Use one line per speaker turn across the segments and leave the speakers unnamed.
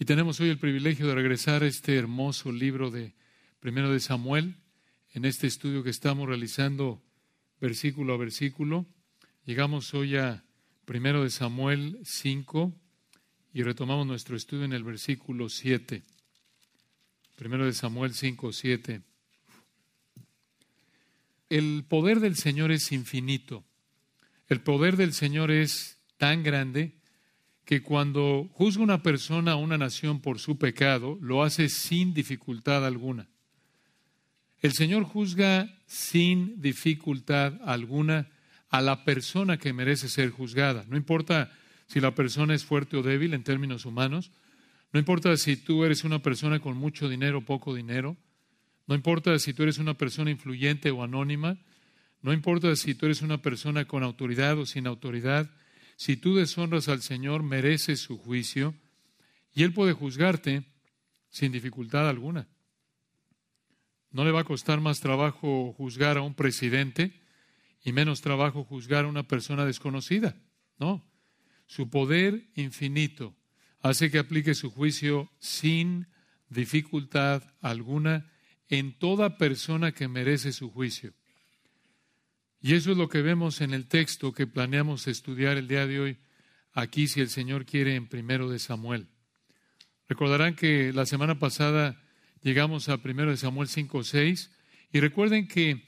Y tenemos hoy el privilegio de regresar a este hermoso libro de Primero de Samuel, en este estudio que estamos realizando versículo a versículo. Llegamos hoy a Primero de Samuel 5 y retomamos nuestro estudio en el versículo 7. Primero de Samuel 5, 7. El poder del Señor es infinito. El poder del Señor es tan grande que cuando juzga una persona o una nación por su pecado, lo hace sin dificultad alguna. El Señor juzga sin dificultad alguna a la persona que merece ser juzgada. No importa si la persona es fuerte o débil en términos humanos, no importa si tú eres una persona con mucho dinero o poco dinero, no importa si tú eres una persona influyente o anónima, no importa si tú eres una persona con autoridad o sin autoridad, si tú deshonras al Señor, mereces su juicio y Él puede juzgarte sin dificultad alguna. No le va a costar más trabajo juzgar a un presidente y menos trabajo juzgar a una persona desconocida. No. Su poder infinito hace que aplique su juicio sin dificultad alguna en toda persona que merece su juicio. Y eso es lo que vemos en el texto que planeamos estudiar el día de hoy, aquí, si el Señor quiere, en primero de Samuel. Recordarán que la semana pasada llegamos a primero de Samuel 5, 6, y recuerden que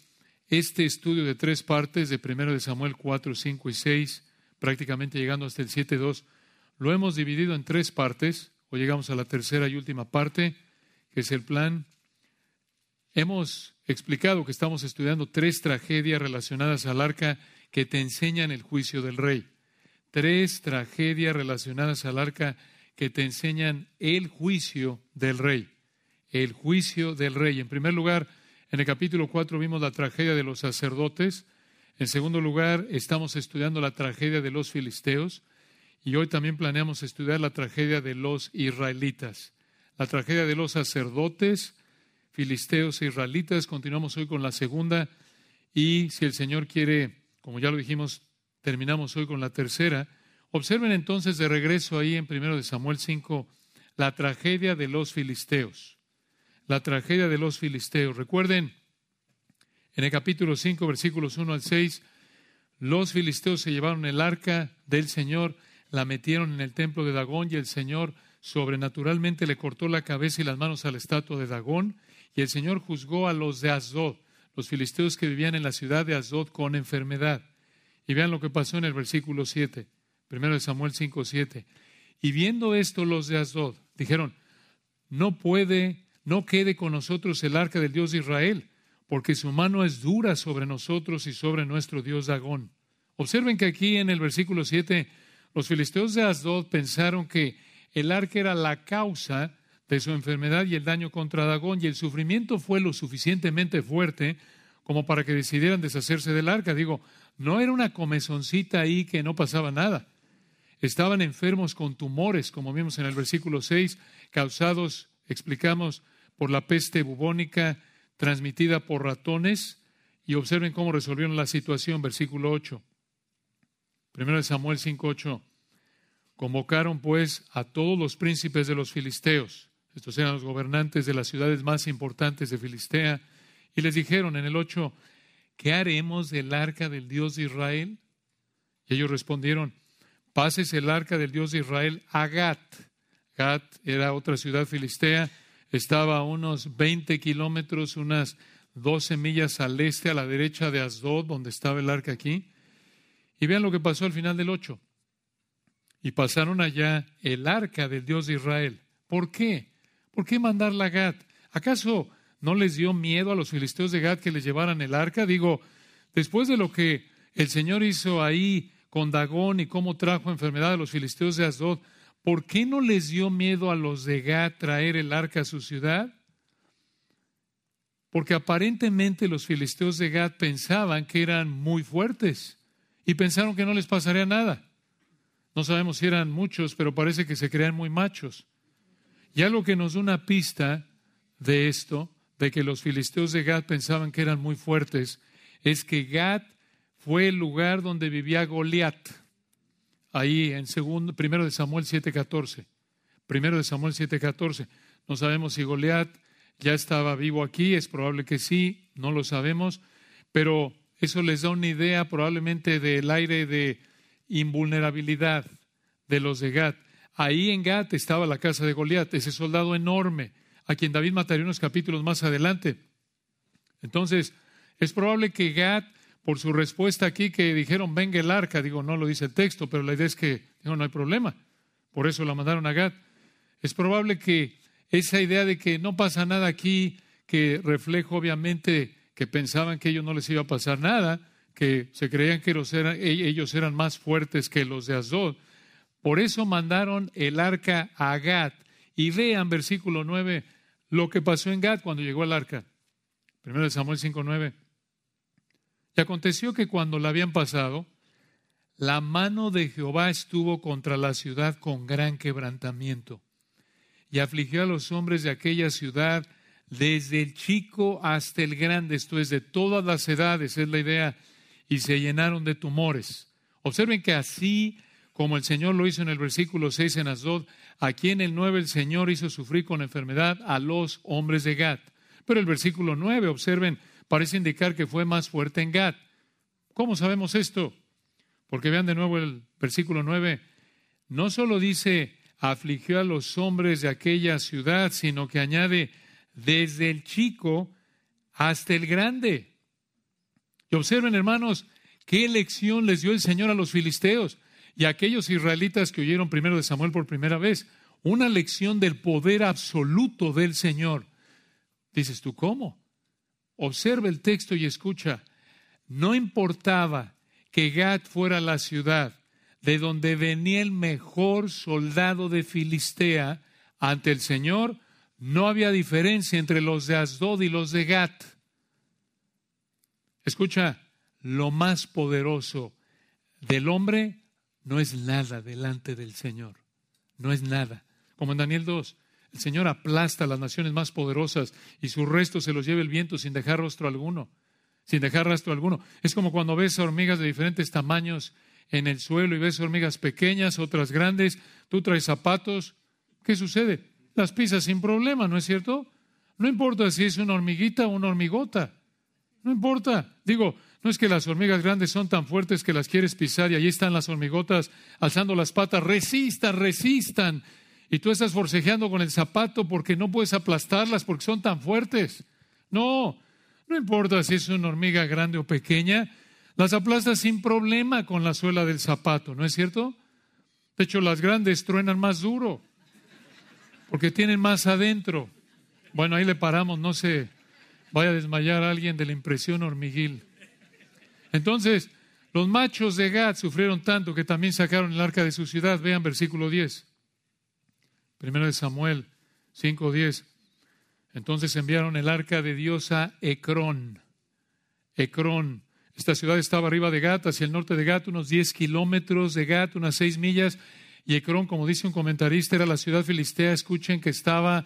este estudio de tres partes, de primero de Samuel 4, 5 y 6, prácticamente llegando hasta el 7, 2, lo hemos dividido en tres partes. Hoy llegamos a la tercera y última parte, que es el plan. Hemos explicado que estamos estudiando tres tragedias relacionadas al arca que te enseñan el juicio del rey. Tres tragedias relacionadas al arca que te enseñan el juicio del rey. El juicio del rey. En primer lugar, en el capítulo 4 vimos la tragedia de los sacerdotes. En segundo lugar, estamos estudiando la tragedia de los filisteos. Y hoy también planeamos estudiar la tragedia de los israelitas. La tragedia de los sacerdotes, filisteos e israelitas. Continuamos hoy con la segunda y si el Señor quiere, como ya lo dijimos, terminamos hoy con la tercera. Observen entonces de regreso ahí en 1 de Samuel 5 la tragedia de los filisteos. La tragedia de los filisteos. Recuerden, en el capítulo 5, versículos 1 al 6, los filisteos se llevaron el arca del Señor, la metieron en el templo de Dagón y el Señor sobrenaturalmente le cortó la cabeza y las manos a la estatua de Dagón y el Señor juzgó a los de Asdod, los filisteos que vivían en la ciudad de Asdod con enfermedad. Y vean lo que pasó en el versículo 7, primero de Samuel 5, 7. Y viendo esto los de Asdod, dijeron, no puede, no quede con nosotros el arca del Dios de Israel, porque su mano es dura sobre nosotros y sobre nuestro Dios Dagón. Observen que aquí en el versículo 7, los filisteos de Asdod pensaron que el arca era la causa de su enfermedad y el daño contra Dagón, y el sufrimiento fue lo suficientemente fuerte como para que decidieran deshacerse del arca. Digo, no era una comezoncita ahí que no pasaba nada. Estaban enfermos con tumores, como vimos en el versículo 6, causados, explicamos, por la peste bubónica transmitida por ratones. Y observen cómo resolvieron la situación, versículo 8. Primero de Samuel 5:8. Convocaron pues a todos los príncipes de los filisteos estos eran los gobernantes de las ciudades más importantes de Filistea. Y les dijeron en el 8, ¿qué haremos del arca del Dios de Israel? Y ellos respondieron, pases el arca del Dios de Israel a Gat. Gat era otra ciudad filistea, estaba a unos 20 kilómetros, unas 12 millas al este, a la derecha de Asdod, donde estaba el arca aquí. Y vean lo que pasó al final del 8. Y pasaron allá el arca del Dios de Israel. ¿Por qué? ¿Por qué mandarla a Gad? ¿Acaso no les dio miedo a los filisteos de Gad que les llevaran el arca? Digo, después de lo que el Señor hizo ahí con Dagón y cómo trajo enfermedad a los filisteos de Asdod, ¿por qué no les dio miedo a los de Gad traer el arca a su ciudad? Porque aparentemente los filisteos de Gad pensaban que eran muy fuertes y pensaron que no les pasaría nada. No sabemos si eran muchos, pero parece que se crean muy machos. Y algo que nos da una pista de esto, de que los filisteos de Gad pensaban que eran muy fuertes, es que Gad fue el lugar donde vivía Goliat, ahí en segundo, primero de Samuel 7:14. Primero de Samuel 7:14. No sabemos si Goliat ya estaba vivo aquí, es probable que sí, no lo sabemos, pero eso les da una idea probablemente del aire de invulnerabilidad de los de Gat. Ahí en Gat estaba la casa de Goliat, ese soldado enorme, a quien David mataría unos capítulos más adelante. Entonces, es probable que Gat, por su respuesta aquí, que dijeron, venga el arca, digo, no lo dice el texto, pero la idea es que, no hay problema, por eso la mandaron a Gat. Es probable que esa idea de que no pasa nada aquí, que refleja obviamente que pensaban que ellos no les iba a pasar nada, que se creían que ellos eran más fuertes que los de Asdod. Por eso mandaron el arca a Gad. Y vean versículo 9 lo que pasó en Gad cuando llegó el arca. Primero de Samuel 5:9. Y aconteció que cuando la habían pasado, la mano de Jehová estuvo contra la ciudad con gran quebrantamiento y afligió a los hombres de aquella ciudad desde el chico hasta el grande, esto es de todas las edades, es la idea, y se llenaron de tumores. Observen que así como el Señor lo hizo en el versículo 6 en Asdod, aquí en el 9 el Señor hizo sufrir con enfermedad a los hombres de Gad. Pero el versículo 9, observen, parece indicar que fue más fuerte en Gad. ¿Cómo sabemos esto? Porque vean de nuevo el versículo 9. No solo dice afligió a los hombres de aquella ciudad, sino que añade desde el chico hasta el grande. Y observen, hermanos, qué lección les dio el Señor a los filisteos y aquellos israelitas que oyeron primero de Samuel por primera vez. Una lección del poder absoluto del Señor. Dices tú, ¿cómo? Observa el texto y escucha. No importaba que Gad fuera la ciudad de donde venía el mejor soldado de Filistea ante el Señor, no había diferencia entre los de Asdod y los de Gat. Escucha, lo más poderoso del hombre no es nada delante del Señor. No es nada. Como en Daniel 2, el Señor aplasta a las naciones más poderosas y su resto se los lleva el viento sin dejar rostro alguno. Sin dejar rastro alguno. Es como cuando ves hormigas de diferentes tamaños en el suelo y ves hormigas pequeñas, otras grandes, tú traes zapatos, ¿qué sucede? Las pisas sin problema, ¿no es cierto? No importa si es una hormiguita o una hormigota, no importa. Digo, no es que las hormigas grandes son tan fuertes que las quieres pisar y allí están las hormigotas alzando las patas, resistan, resistan. Y tú estás forcejeando con el zapato porque no puedes aplastarlas porque son tan fuertes. No, no importa si es una hormiga grande o pequeña, las aplastas sin problema con la suela del zapato, ¿no es cierto? De hecho, las grandes truenan más duro, porque tienen más adentro. Bueno, ahí le paramos, no se vaya a desmayar alguien de la impresión hormiguil. Entonces, los machos de Gad sufrieron tanto que también sacaron el arca de su ciudad. Vean versículo 10. Primero de Samuel 5:10. Entonces enviaron el arca de Dios a Ecrón. Ecrón esta ciudad estaba arriba de Gat, hacia el norte de Gat, unos 10 kilómetros de Gat, unas 6 millas. Y Ecrón, como dice un comentarista, era la ciudad filistea, escuchen, que estaba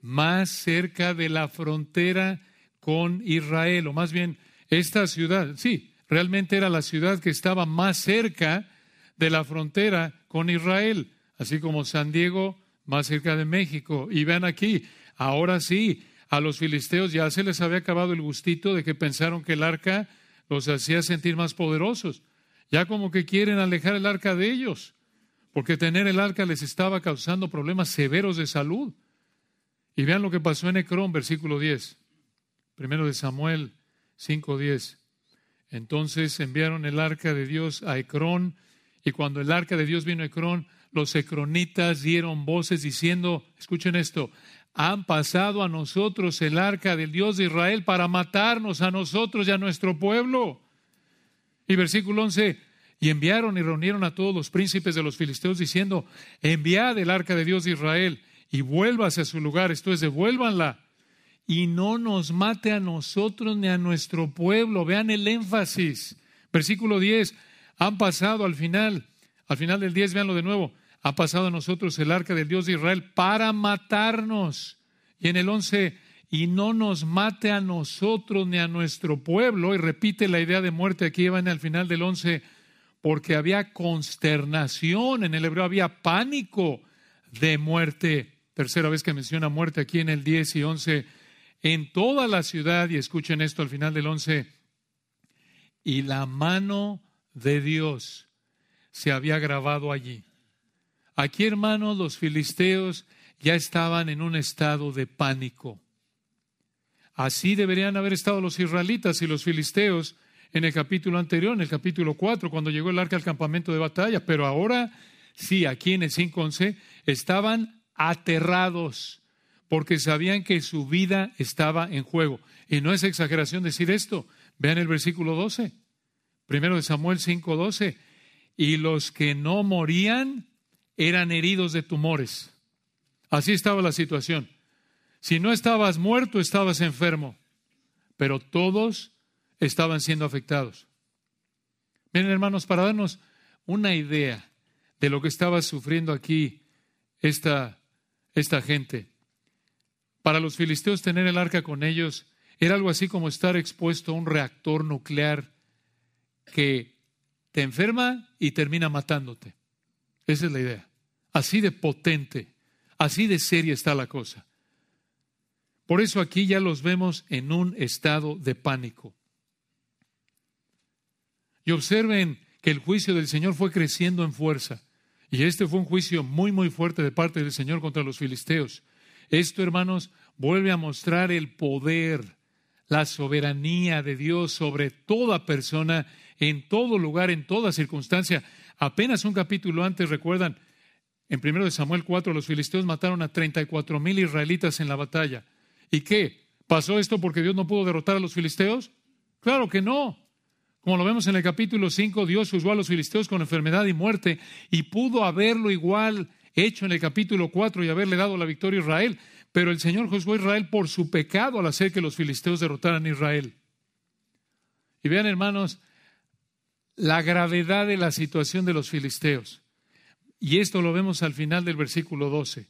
más cerca de la frontera con Israel, o más bien esta ciudad, sí, realmente era la ciudad que estaba más cerca de la frontera con Israel, así como San Diego más cerca de México. Y vean aquí, ahora sí, a los filisteos ya se les había acabado el gustito de que pensaron que el arca los hacía sentir más poderosos. Ya como que quieren alejar el arca de ellos, porque tener el arca les estaba causando problemas severos de salud. Y vean lo que pasó en Ecrón, versículo 10. Primero de Samuel 5:10. Entonces enviaron el arca de Dios a Ecrón, y cuando el arca de Dios vino a Ecrón, los ecronitas dieron voces diciendo, escuchen esto, han pasado a nosotros el arca del Dios de Israel para matarnos a nosotros y a nuestro pueblo. Y versículo 11, y enviaron y reunieron a todos los príncipes de los filisteos diciendo, enviad el arca de Dios de Israel y vuélvase a su lugar, esto es, devuélvanla y no nos mate a nosotros ni a nuestro pueblo. Vean el énfasis. Versículo 10, han pasado al final, al final del 10, veanlo de nuevo, ha pasado a nosotros el arca del Dios de Israel para matarnos. Y en el 11, y no nos mate a nosotros ni a nuestro pueblo. Y repite la idea de muerte aquí van al final del 11, porque había consternación, en el hebreo había pánico de muerte. Tercera vez que menciona muerte aquí en el 10 y 11. En toda la ciudad, y escuchen esto al final del 11, y la mano de Dios se había grabado allí. Aquí, hermanos, los filisteos ya estaban en un estado de pánico. Así deberían haber estado los israelitas y los filisteos en el capítulo anterior, en el capítulo 4, cuando llegó el arca al campamento de batalla. Pero ahora, sí, aquí en el 5.11, estaban aterrados porque sabían que su vida estaba en juego. Y no es exageración decir esto. Vean el versículo 12. Primero de Samuel 5.12. Y los que no morían eran heridos de tumores. Así estaba la situación. Si no estabas muerto, estabas enfermo, pero todos estaban siendo afectados. Miren, hermanos, para darnos una idea de lo que estaba sufriendo aquí esta, esta gente. Para los filisteos tener el arca con ellos era algo así como estar expuesto a un reactor nuclear que te enferma y termina matándote. Esa es la idea. Así de potente, así de seria está la cosa. Por eso aquí ya los vemos en un estado de pánico. Y observen que el juicio del Señor fue creciendo en fuerza. Y este fue un juicio muy, muy fuerte de parte del Señor contra los filisteos. Esto, hermanos, vuelve a mostrar el poder, la soberanía de Dios sobre toda persona, en todo lugar, en toda circunstancia. Apenas un capítulo antes, recuerdan, en 1 Samuel 4, los filisteos mataron a 34 mil israelitas en la batalla. ¿Y qué? ¿Pasó esto porque Dios no pudo derrotar a los filisteos? Claro que no. Como lo vemos en el capítulo 5, Dios usó a los filisteos con enfermedad y muerte y pudo haberlo igual hecho en el capítulo 4 y haberle dado la victoria a Israel. Pero el Señor juzgó a Israel por su pecado al hacer que los filisteos derrotaran a Israel. Y vean, hermanos, la gravedad de la situación de los filisteos. Y esto lo vemos al final del versículo 12.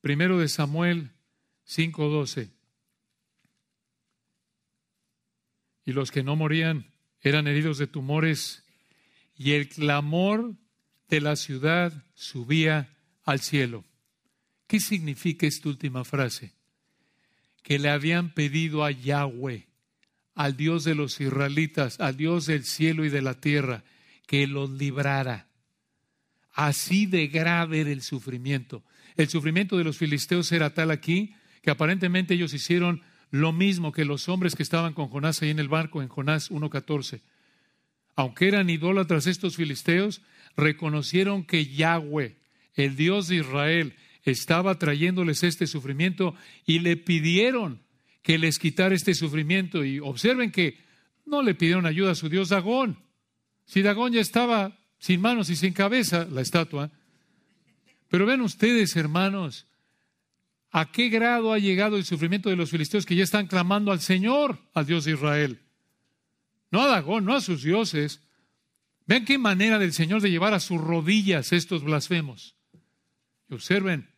Primero de Samuel 5:12. Y los que no morían eran heridos de tumores, y el clamor de la ciudad subía al cielo. ¿Qué significa esta última frase? Que le habían pedido a Yahweh, al Dios de los israelitas, al Dios del cielo y de la tierra, que los librara. Así de grave era el sufrimiento. El sufrimiento de los filisteos era tal aquí que aparentemente ellos hicieron lo mismo que los hombres que estaban con Jonás ahí en el barco en Jonás 1.14. Aunque eran idólatras estos filisteos, reconocieron que Yahweh, el Dios de Israel, estaba trayéndoles este sufrimiento y le pidieron que les quitara este sufrimiento. Y observen que no le pidieron ayuda a su Dios Dagón. Si Dagón ya estaba sin manos y sin cabeza, la estatua. Pero ven ustedes, hermanos, a qué grado ha llegado el sufrimiento de los filisteos que ya están clamando al Señor, al Dios de Israel. No a Dagón, no a sus dioses. Vean qué manera del Señor de llevar a sus rodillas estos blasfemos. Y observen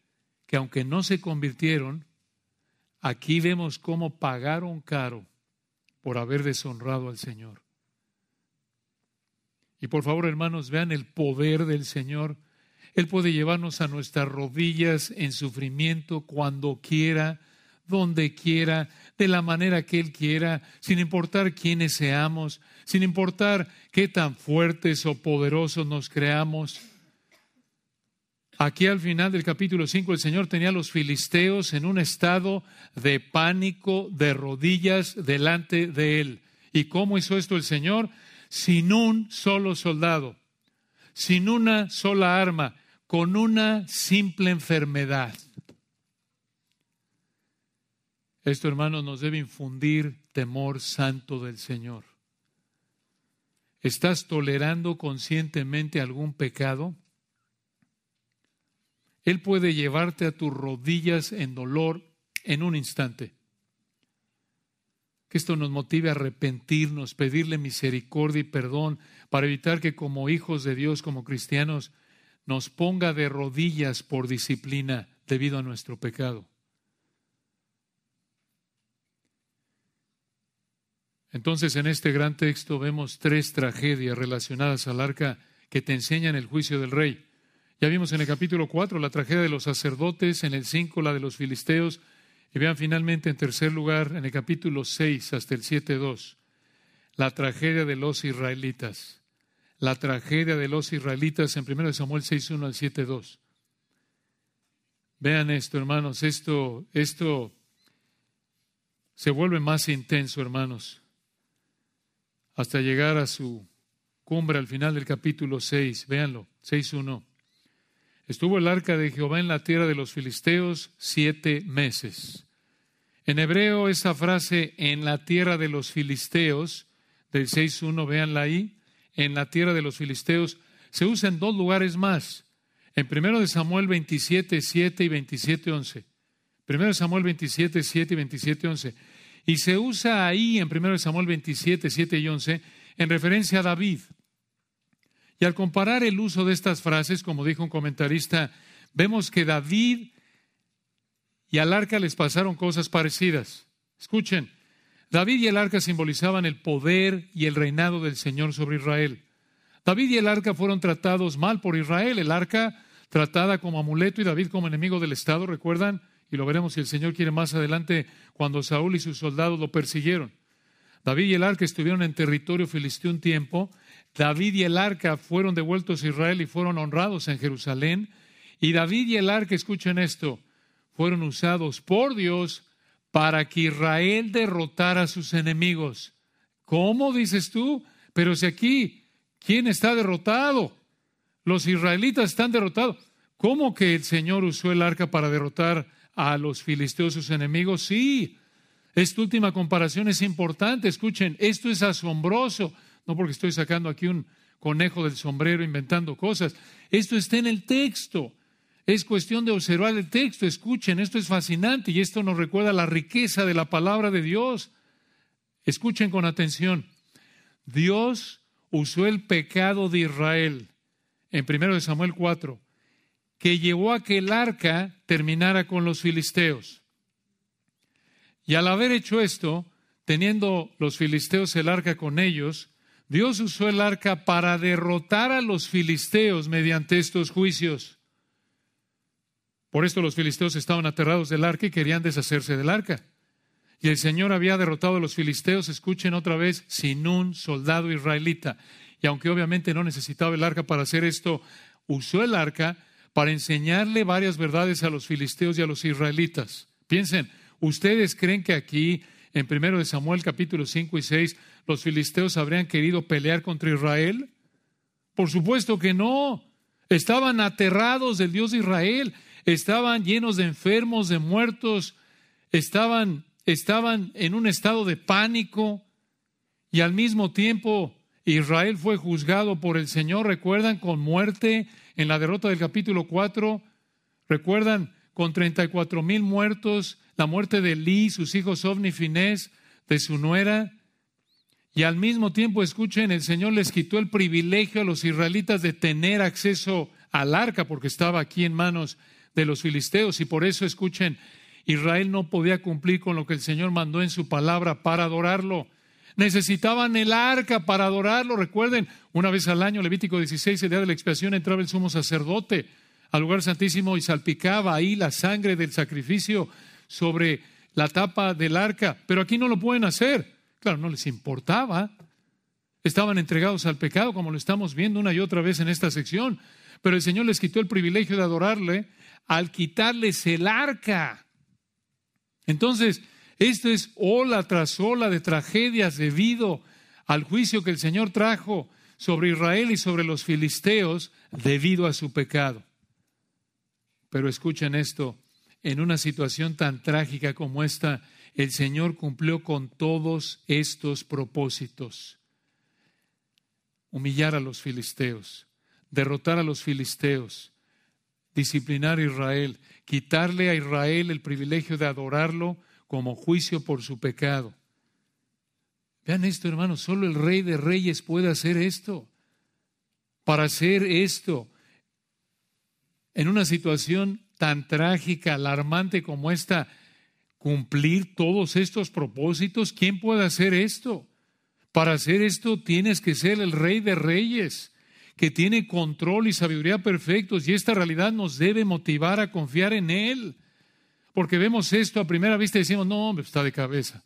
que aunque no se convirtieron, aquí vemos cómo pagaron caro por haber deshonrado al Señor. Y por favor, hermanos, vean el poder del Señor él puede llevarnos a nuestras rodillas en sufrimiento cuando quiera, donde quiera, de la manera que Él quiera, sin importar quiénes seamos, sin importar qué tan fuertes o poderosos nos creamos. Aquí al final del capítulo 5 el Señor tenía a los filisteos en un estado de pánico, de rodillas delante de Él. ¿Y cómo hizo esto el Señor? Sin un solo soldado, sin una sola arma, con una simple enfermedad. Esto, hermanos, nos debe infundir temor santo del Señor. ¿Estás tolerando conscientemente algún pecado? Él puede llevarte a tus rodillas en dolor en un instante. Que esto nos motive a arrepentirnos, pedirle misericordia y perdón para evitar que como hijos de Dios, como cristianos, nos ponga de rodillas por disciplina debido a nuestro pecado. Entonces en este gran texto vemos tres tragedias relacionadas al arca que te enseñan el juicio del rey. Ya vimos en el capítulo 4 la tragedia de los sacerdotes, en el 5 la de los filisteos, y vean finalmente en tercer lugar en el capítulo 6 hasta el 7.2, la tragedia de los israelitas. La tragedia de los israelitas en 1 Samuel 6.1 al 7.2. Vean esto, hermanos, esto, esto se vuelve más intenso, hermanos, hasta llegar a su cumbre al final del capítulo 6. Véanlo, 6.1. Estuvo el arca de Jehová en la tierra de los filisteos siete meses. En hebreo, esa frase en la tierra de los filisteos, del 6.1, véanla ahí, en la tierra de los filisteos, se usa en dos lugares más. En 1 de Samuel 27, 7 y 27, 11. 1 de Samuel 27, 7 y 27, 11. Y se usa ahí en 1 de Samuel 27, 7 y 11 en referencia a David. Y al comparar el uso de estas frases, como dijo un comentarista, vemos que David y al arca les pasaron cosas parecidas. Escuchen, David y el arca simbolizaban el poder y el reinado del Señor sobre Israel. David y el arca fueron tratados mal por Israel, el arca tratada como amuleto y David como enemigo del Estado, ¿recuerdan? Y lo veremos si el Señor quiere más adelante cuando Saúl y sus soldados lo persiguieron. David y el arca estuvieron en territorio filisteo un tiempo. David y el arca fueron devueltos a Israel y fueron honrados en Jerusalén. Y David y el arca, escuchen esto, fueron usados por Dios para que Israel derrotara a sus enemigos. ¿Cómo dices tú? Pero si aquí, ¿quién está derrotado? Los israelitas están derrotados. ¿Cómo que el Señor usó el arca para derrotar a los filisteos, sus enemigos? Sí. Esta última comparación es importante. Escuchen, esto es asombroso. No porque estoy sacando aquí un conejo del sombrero inventando cosas. Esto está en el texto. Es cuestión de observar el texto. Escuchen, esto es fascinante y esto nos recuerda la riqueza de la palabra de Dios. Escuchen con atención. Dios usó el pecado de Israel en 1 Samuel 4, que llevó a que el arca terminara con los filisteos. Y al haber hecho esto, teniendo los filisteos el arca con ellos, Dios usó el arca para derrotar a los filisteos mediante estos juicios. Por esto los filisteos estaban aterrados del arca y querían deshacerse del arca. Y el Señor había derrotado a los filisteos, escuchen otra vez, sin un soldado israelita. Y aunque obviamente no necesitaba el arca para hacer esto, usó el arca para enseñarle varias verdades a los filisteos y a los israelitas. Piensen, ¿ustedes creen que aquí, en 1 Samuel capítulo 5 y 6, los filisteos habrían querido pelear contra Israel? Por supuesto que no. Estaban aterrados del Dios de Israel estaban llenos de enfermos, de muertos, estaban, estaban en un estado de pánico y al mismo tiempo Israel fue juzgado por el Señor, recuerdan, con muerte en la derrota del capítulo 4, recuerdan, con 34 mil muertos, la muerte de Lee, sus hijos Ovni Finés, de su nuera, y al mismo tiempo, escuchen, el Señor les quitó el privilegio a los israelitas de tener acceso al arca porque estaba aquí en manos de los filisteos y por eso escuchen, Israel no podía cumplir con lo que el Señor mandó en su palabra para adorarlo. Necesitaban el arca para adorarlo. Recuerden, una vez al año, Levítico 16, el día de la expiación, entraba el sumo sacerdote al lugar santísimo y salpicaba ahí la sangre del sacrificio sobre la tapa del arca. Pero aquí no lo pueden hacer. Claro, no les importaba. Estaban entregados al pecado, como lo estamos viendo una y otra vez en esta sección. Pero el Señor les quitó el privilegio de adorarle al quitarles el arca. Entonces, esto es ola tras ola de tragedias debido al juicio que el Señor trajo sobre Israel y sobre los filisteos debido a su pecado. Pero escuchen esto, en una situación tan trágica como esta, el Señor cumplió con todos estos propósitos. Humillar a los filisteos, derrotar a los filisteos, disciplinar a Israel, quitarle a Israel el privilegio de adorarlo como juicio por su pecado. Vean esto, hermanos, solo el rey de reyes puede hacer esto. Para hacer esto en una situación tan trágica, alarmante como esta, cumplir todos estos propósitos, ¿quién puede hacer esto? Para hacer esto tienes que ser el rey de reyes que tiene control y sabiduría perfectos y esta realidad nos debe motivar a confiar en Él. Porque vemos esto a primera vista y decimos, no, hombre, está de cabeza.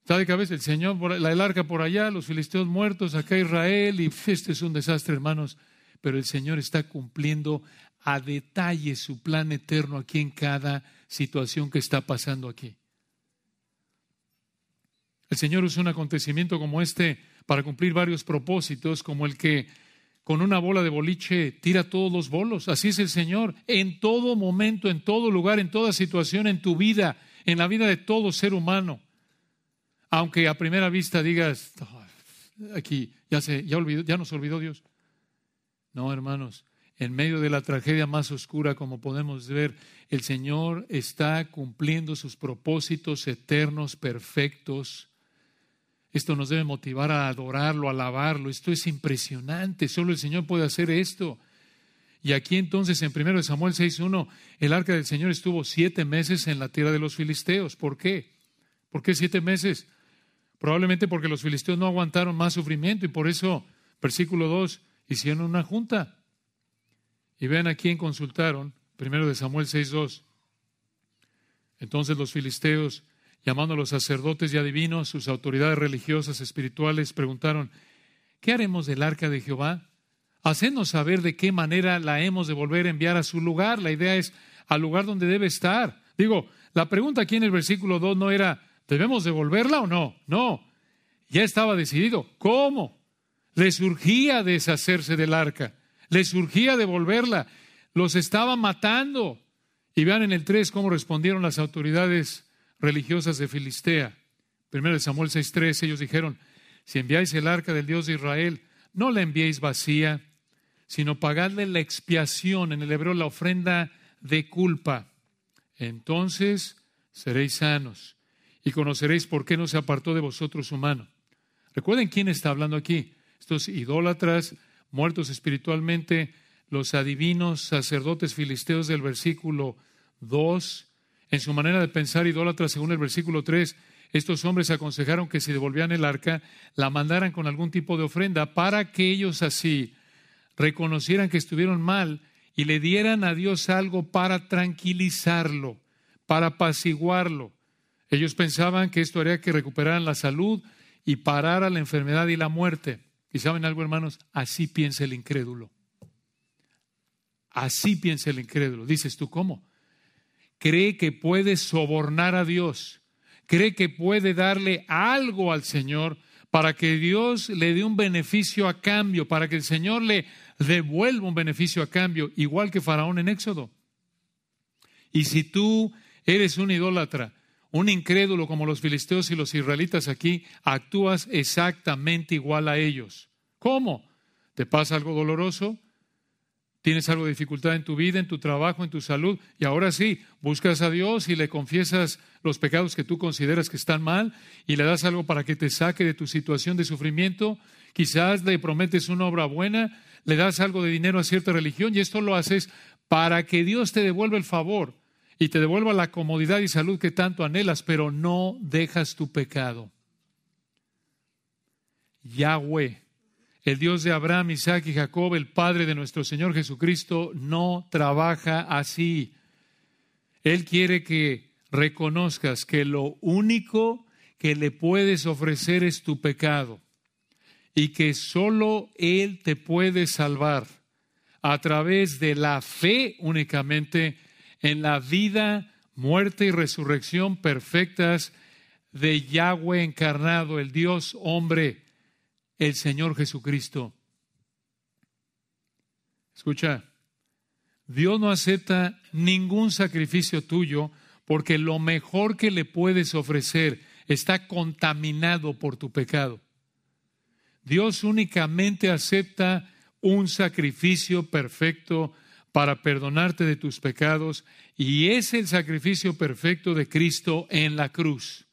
Está de cabeza el Señor, la el arca por allá, los filisteos muertos, acá Israel, y este es un desastre, hermanos. Pero el Señor está cumpliendo a detalle su plan eterno aquí en cada situación que está pasando aquí. El Señor usa un acontecimiento como este para cumplir varios propósitos, como el que con una bola de boliche tira todos los bolos. Así es el Señor, en todo momento, en todo lugar, en toda situación, en tu vida, en la vida de todo ser humano. Aunque a primera vista digas, aquí ya se, ya olvidó, ya nos olvidó Dios. No, hermanos, en medio de la tragedia más oscura, como podemos ver, el Señor está cumpliendo sus propósitos eternos, perfectos, esto nos debe motivar a adorarlo, a alabarlo. Esto es impresionante. Solo el Señor puede hacer esto. Y aquí entonces en 1 Samuel 6.1, el arca del Señor estuvo siete meses en la tierra de los filisteos. ¿Por qué? ¿Por qué siete meses? Probablemente porque los filisteos no aguantaron más sufrimiento y por eso, versículo 2, hicieron una junta. Y vean a quién consultaron, primero de Samuel 6.2. Entonces los filisteos llamando a los sacerdotes y adivinos, sus autoridades religiosas, espirituales, preguntaron, ¿qué haremos del arca de Jehová? Hacednos saber de qué manera la hemos de volver a enviar a su lugar. La idea es al lugar donde debe estar. Digo, la pregunta aquí en el versículo 2 no era, ¿debemos devolverla o no? No, ya estaba decidido. ¿Cómo? Le surgía deshacerse del arca, le surgía devolverla, los estaba matando. Y vean en el 3 cómo respondieron las autoridades religiosas de Filistea. Primero de Samuel 6:3, ellos dijeron, si enviáis el arca del Dios de Israel, no la enviéis vacía, sino pagadle la expiación, en el hebreo la ofrenda de culpa. Entonces seréis sanos y conoceréis por qué no se apartó de vosotros su mano. Recuerden quién está hablando aquí. Estos idólatras, muertos espiritualmente, los adivinos, sacerdotes filisteos del versículo 2, en su manera de pensar idólatra, según el versículo 3, estos hombres aconsejaron que si devolvían el arca, la mandaran con algún tipo de ofrenda para que ellos así reconocieran que estuvieron mal y le dieran a Dios algo para tranquilizarlo, para apaciguarlo. Ellos pensaban que esto haría que recuperaran la salud y parara la enfermedad y la muerte. Y saben algo, hermanos, así piensa el incrédulo. Así piensa el incrédulo. Dices tú, ¿cómo? Cree que puede sobornar a Dios, cree que puede darle algo al Señor para que Dios le dé un beneficio a cambio, para que el Señor le devuelva un beneficio a cambio, igual que Faraón en Éxodo. Y si tú eres un idólatra, un incrédulo como los filisteos y los israelitas aquí, actúas exactamente igual a ellos. ¿Cómo? ¿Te pasa algo doloroso? Tienes algo de dificultad en tu vida, en tu trabajo, en tu salud, y ahora sí, buscas a Dios y le confiesas los pecados que tú consideras que están mal y le das algo para que te saque de tu situación de sufrimiento, quizás le prometes una obra buena, le das algo de dinero a cierta religión y esto lo haces para que Dios te devuelva el favor y te devuelva la comodidad y salud que tanto anhelas, pero no dejas tu pecado. Yahweh el Dios de Abraham, Isaac y Jacob, el Padre de nuestro Señor Jesucristo, no trabaja así. Él quiere que reconozcas que lo único que le puedes ofrecer es tu pecado y que solo Él te puede salvar a través de la fe únicamente en la vida, muerte y resurrección perfectas de Yahweh encarnado, el Dios hombre el Señor Jesucristo. Escucha, Dios no acepta ningún sacrificio tuyo porque lo mejor que le puedes ofrecer está contaminado por tu pecado. Dios únicamente acepta un sacrificio perfecto para perdonarte de tus pecados y es el sacrificio perfecto de Cristo en la cruz.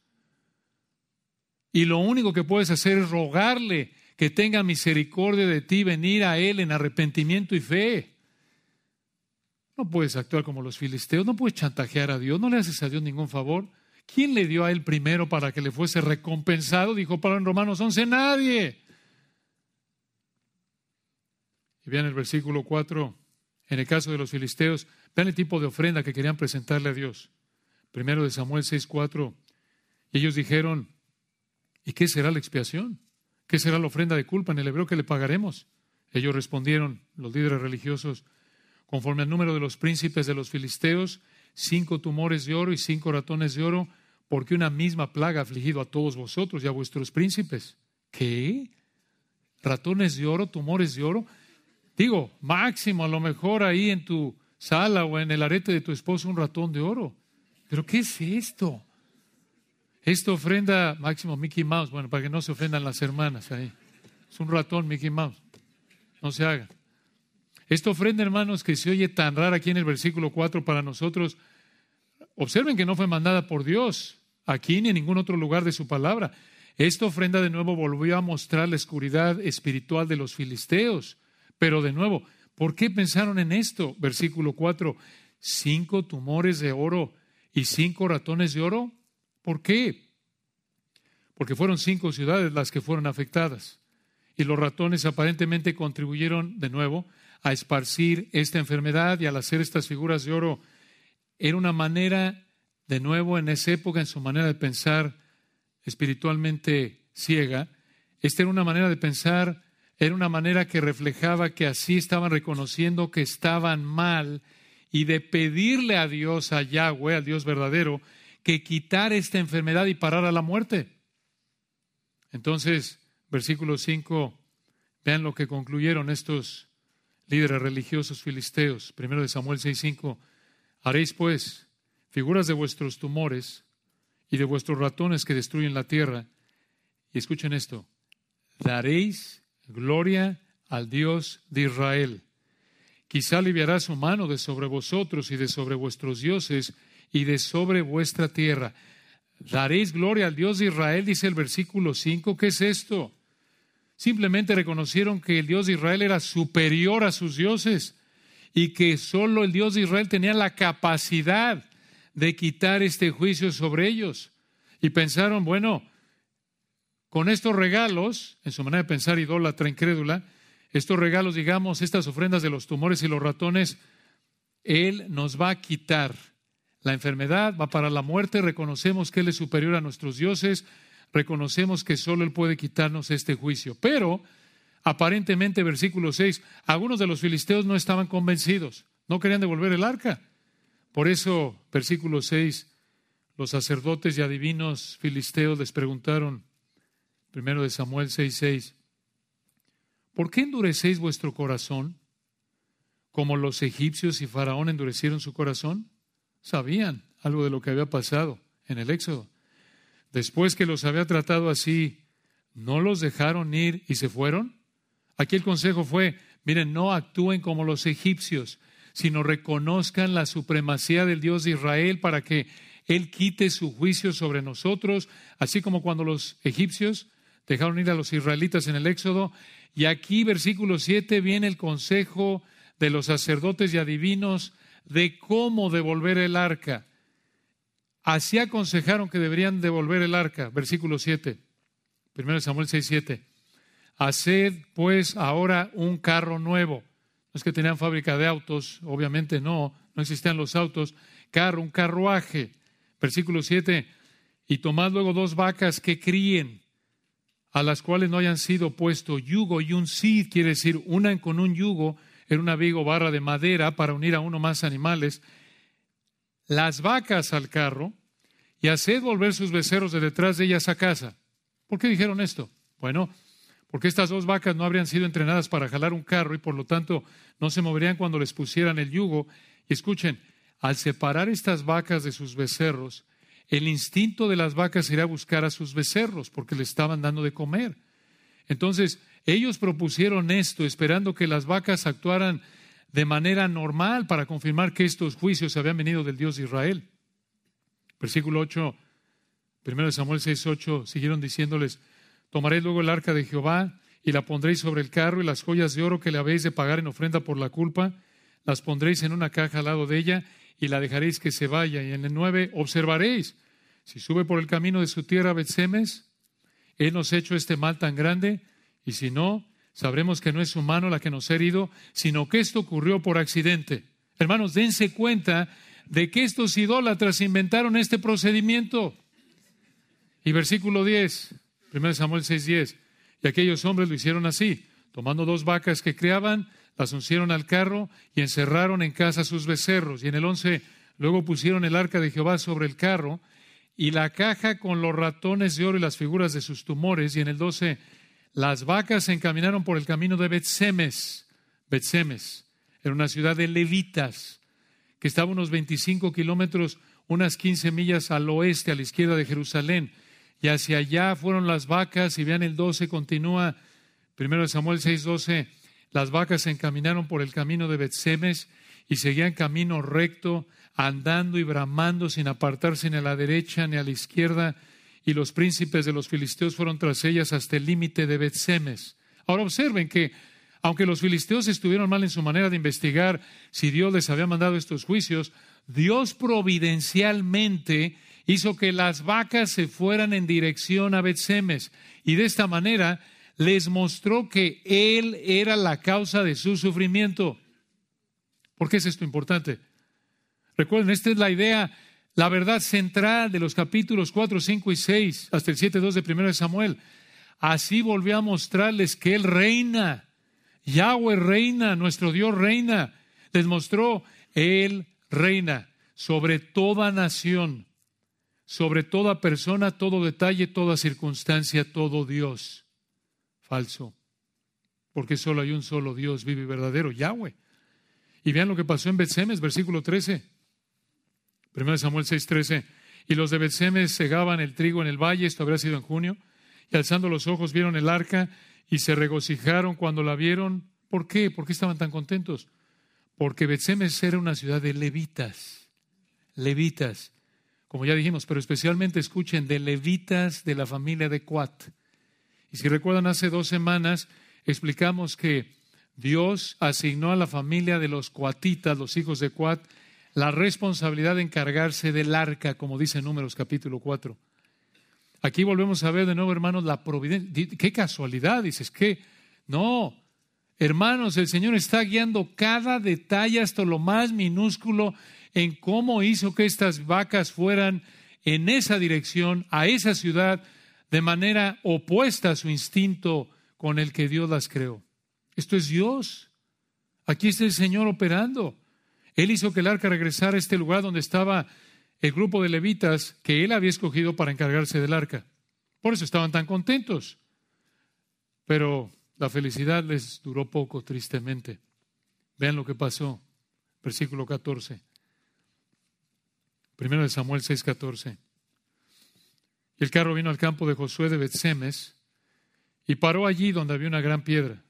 Y lo único que puedes hacer es rogarle que tenga misericordia de ti, venir a Él en arrepentimiento y fe. No puedes actuar como los filisteos, no puedes chantajear a Dios, no le haces a Dios ningún favor. ¿Quién le dio a Él primero para que le fuese recompensado? Dijo Pablo en Romanos 11, nadie. Y vean el versículo 4, en el caso de los filisteos, vean el tipo de ofrenda que querían presentarle a Dios. Primero de Samuel 6, 4. Y ellos dijeron, ¿y qué será la expiación? ¿Qué será la ofrenda de culpa en el hebreo que le pagaremos? Ellos respondieron, los líderes religiosos, conforme al número de los príncipes de los filisteos, cinco tumores de oro y cinco ratones de oro, porque una misma plaga ha afligido a todos vosotros y a vuestros príncipes. ¿Qué? ¿Ratones de oro, tumores de oro? Digo, máximo, a lo mejor ahí en tu sala o en el arete de tu esposo un ratón de oro. Pero ¿qué es esto? Esta ofrenda, máximo Mickey Mouse, bueno, para que no se ofendan las hermanas ahí. Es un ratón Mickey Mouse. No se haga. Esta ofrenda, hermanos, que se oye tan rara aquí en el versículo 4 para nosotros, observen que no fue mandada por Dios aquí ni en ningún otro lugar de su palabra. Esta ofrenda de nuevo volvió a mostrar la oscuridad espiritual de los filisteos. Pero de nuevo, ¿por qué pensaron en esto? Versículo 4, cinco tumores de oro y cinco ratones de oro. ¿Por qué? Porque fueron cinco ciudades las que fueron afectadas. Y los ratones aparentemente contribuyeron de nuevo a esparcir esta enfermedad y al hacer estas figuras de oro. Era una manera, de nuevo, en esa época, en su manera de pensar espiritualmente ciega, esta era una manera de pensar era una manera que reflejaba que así estaban reconociendo que estaban mal y de pedirle a Dios, a Yahweh, al Dios verdadero, que quitara esta enfermedad y parara la muerte. Entonces, versículo 5, vean lo que concluyeron estos líderes religiosos filisteos. Primero de Samuel 6:5, haréis pues figuras de vuestros tumores y de vuestros ratones que destruyen la tierra. Y escuchen esto, daréis Gloria al Dios de Israel. Quizá aliviará su mano de sobre vosotros y de sobre vuestros dioses y de sobre vuestra tierra. Daréis gloria al Dios de Israel, dice el versículo 5. ¿Qué es esto? Simplemente reconocieron que el Dios de Israel era superior a sus dioses y que solo el Dios de Israel tenía la capacidad de quitar este juicio sobre ellos. Y pensaron, bueno, con estos regalos, en su manera de pensar idólatra, incrédula, estos regalos, digamos, estas ofrendas de los tumores y los ratones, Él nos va a quitar la enfermedad, va para la muerte, reconocemos que Él es superior a nuestros dioses, reconocemos que solo Él puede quitarnos este juicio. Pero, aparentemente, versículo 6, algunos de los filisteos no estaban convencidos, no querían devolver el arca. Por eso, versículo 6, los sacerdotes y adivinos filisteos les preguntaron, Primero de Samuel 6:6. ¿Por qué endurecéis vuestro corazón como los egipcios y Faraón endurecieron su corazón? Sabían algo de lo que había pasado en el Éxodo. Después que los había tratado así, ¿no los dejaron ir y se fueron? Aquí el consejo fue, miren, no actúen como los egipcios, sino reconozcan la supremacía del Dios de Israel para que Él quite su juicio sobre nosotros, así como cuando los egipcios dejaron ir a los israelitas en el Éxodo. Y aquí, versículo 7, viene el consejo de los sacerdotes y adivinos de cómo devolver el arca. Así aconsejaron que deberían devolver el arca. Versículo 7. Primero Samuel 6, 7. Haced pues ahora un carro nuevo. No es que tenían fábrica de autos, obviamente no, no existían los autos. Carro, un carruaje. Versículo 7. Y tomad luego dos vacas que críen a las cuales no hayan sido puesto yugo y un sid, quiere decir una con un yugo en una vigo barra de madera para unir a uno más animales, las vacas al carro y haced volver sus becerros de detrás de ellas a casa. ¿Por qué dijeron esto? Bueno, porque estas dos vacas no habrían sido entrenadas para jalar un carro y por lo tanto no se moverían cuando les pusieran el yugo. Y escuchen, al separar estas vacas de sus becerros, el instinto de las vacas era buscar a sus becerros porque le estaban dando de comer. Entonces, ellos propusieron esto esperando que las vacas actuaran de manera normal para confirmar que estos juicios habían venido del Dios de Israel. Versículo 8, 1 Samuel 6, 8, siguieron diciéndoles, tomaréis luego el arca de Jehová y la pondréis sobre el carro y las joyas de oro que le habéis de pagar en ofrenda por la culpa, las pondréis en una caja al lado de ella y la dejaréis que se vaya. Y en el 9 observaréis, si sube por el camino de su tierra Betsemes, él nos ha hecho este mal tan grande, y si no, sabremos que no es humano la que nos ha herido, sino que esto ocurrió por accidente. Hermanos, dense cuenta de que estos idólatras inventaron este procedimiento. Y versículo 10, 1 Samuel 6:10, y aquellos hombres lo hicieron así, tomando dos vacas que criaban, las uncieron al carro y encerraron en casa sus becerros. Y en el 11, luego pusieron el arca de Jehová sobre el carro y la caja con los ratones de oro y las figuras de sus tumores. Y en el 12, las vacas se encaminaron por el camino de Betsemes. Betsemes era una ciudad de levitas que estaba unos 25 kilómetros, unas 15 millas al oeste, a la izquierda de Jerusalén. Y hacia allá fueron las vacas, y vean el 12, continúa, primero de Samuel 6, 12, las vacas se encaminaron por el camino de Betsemes y seguían camino recto, andando y bramando sin apartarse ni a la derecha ni a la izquierda, y los príncipes de los filisteos fueron tras ellas hasta el límite de Betsemes. Ahora observen que aunque los filisteos estuvieron mal en su manera de investigar si Dios les había mandado estos juicios, Dios providencialmente hizo que las vacas se fueran en dirección a Betsemes y de esta manera les mostró que Él era la causa de su sufrimiento. ¿Por qué es esto importante? Recuerden, esta es la idea, la verdad central de los capítulos 4, 5 y 6 hasta el 7, 2 de 1 de Samuel. Así volvió a mostrarles que Él reina Yahweh reina, nuestro Dios reina. Les mostró, Él reina sobre toda nación, sobre toda persona, todo detalle, toda circunstancia, todo Dios. Falso. Porque solo hay un solo Dios vivo y verdadero, Yahweh. Y vean lo que pasó en Betsemes, versículo 13. 1 Samuel 6:13. Y los de Betsemes segaban el trigo en el valle, esto habría sido en junio, y alzando los ojos vieron el arca y se regocijaron cuando la vieron. ¿Por qué? ¿Por qué estaban tan contentos? Porque Betsemes era una ciudad de levitas, levitas, como ya dijimos, pero especialmente escuchen, de levitas de la familia de Cuat. Y si recuerdan, hace dos semanas explicamos que Dios asignó a la familia de los cuatitas, los hijos de Cuat, la responsabilidad de encargarse del arca, como dice Números capítulo 4. Aquí volvemos a ver de nuevo, hermanos, la providencia. Qué casualidad, dices, que no, hermanos, el Señor está guiando cada detalle hasta lo más minúsculo en cómo hizo que estas vacas fueran en esa dirección, a esa ciudad, de manera opuesta a su instinto con el que Dios las creó. Esto es Dios. Aquí está el Señor operando. Él hizo que el arca regresara a este lugar donde estaba el grupo de levitas que él había escogido para encargarse del arca. Por eso estaban tan contentos. Pero la felicidad les duró poco, tristemente. Vean lo que pasó. Versículo 14. Primero de Samuel 6:14. Y el carro vino al campo de Josué de Betsemes y paró allí donde había una gran piedra.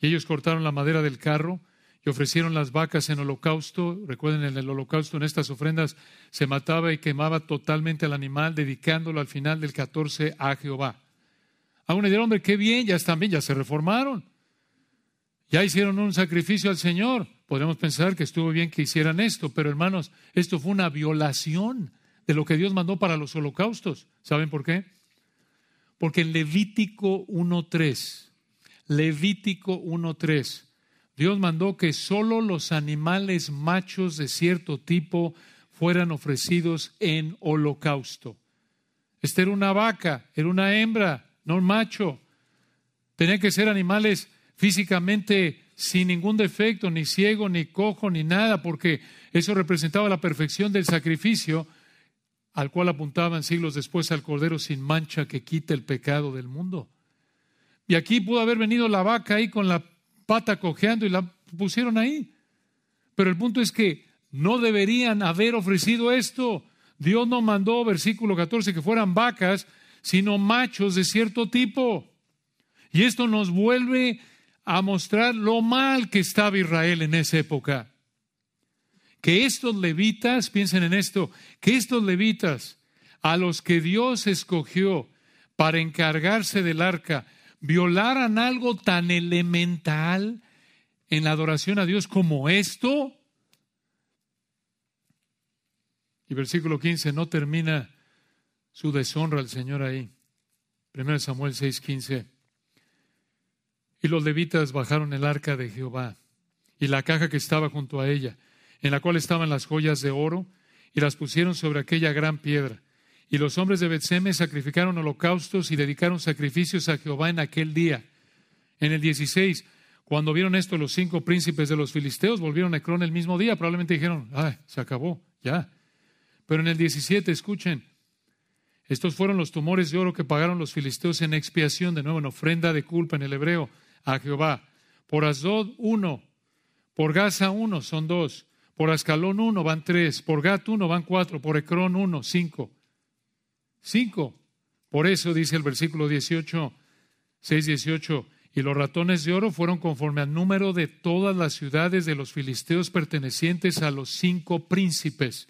Y ellos cortaron la madera del carro y ofrecieron las vacas en holocausto. Recuerden, en el holocausto, en estas ofrendas, se mataba y quemaba totalmente al animal, dedicándolo al final del 14 a Jehová. Aún dijeron, hombre, qué bien, ya están bien, ya se reformaron. Ya hicieron un sacrificio al Señor. Podríamos pensar que estuvo bien que hicieran esto, pero hermanos, esto fue una violación de lo que Dios mandó para los holocaustos. ¿Saben por qué? Porque en Levítico 1.3, Levítico 1.3, Dios mandó que solo los animales machos de cierto tipo fueran ofrecidos en holocausto. Esta era una vaca, era una hembra, no un macho. Tenían que ser animales físicamente sin ningún defecto, ni ciego, ni cojo, ni nada, porque eso representaba la perfección del sacrificio al cual apuntaban siglos después al Cordero sin mancha que quita el pecado del mundo. Y aquí pudo haber venido la vaca ahí con la pata cojeando y la pusieron ahí. Pero el punto es que no deberían haber ofrecido esto. Dios no mandó, versículo 14, que fueran vacas, sino machos de cierto tipo. Y esto nos vuelve a mostrar lo mal que estaba Israel en esa época. Que estos levitas, piensen en esto, que estos levitas a los que Dios escogió para encargarse del arca, violaran algo tan elemental en la adoración a Dios como esto. Y versículo 15 no termina su deshonra al Señor ahí. 1 Samuel 6:15. Y los levitas bajaron el arca de Jehová y la caja que estaba junto a ella, en la cual estaban las joyas de oro, y las pusieron sobre aquella gran piedra. Y los hombres de Betseme sacrificaron holocaustos y dedicaron sacrificios a Jehová en aquel día. En el 16, cuando vieron esto los cinco príncipes de los filisteos, volvieron a Ecrón el mismo día. Probablemente dijeron, ay, se acabó, ya. Pero en el 17, escuchen, estos fueron los tumores de oro que pagaron los filisteos en expiación, de nuevo en ofrenda de culpa en el hebreo, a Jehová. Por Asdod, uno. Por Gaza, uno, son dos. Por Ascalón, uno, van tres. Por Gat, uno, van cuatro. Por Ecrón, uno, cinco. Cinco. Por eso dice el versículo 18, 6, 18, y los ratones de oro fueron conforme al número de todas las ciudades de los filisteos pertenecientes a los cinco príncipes.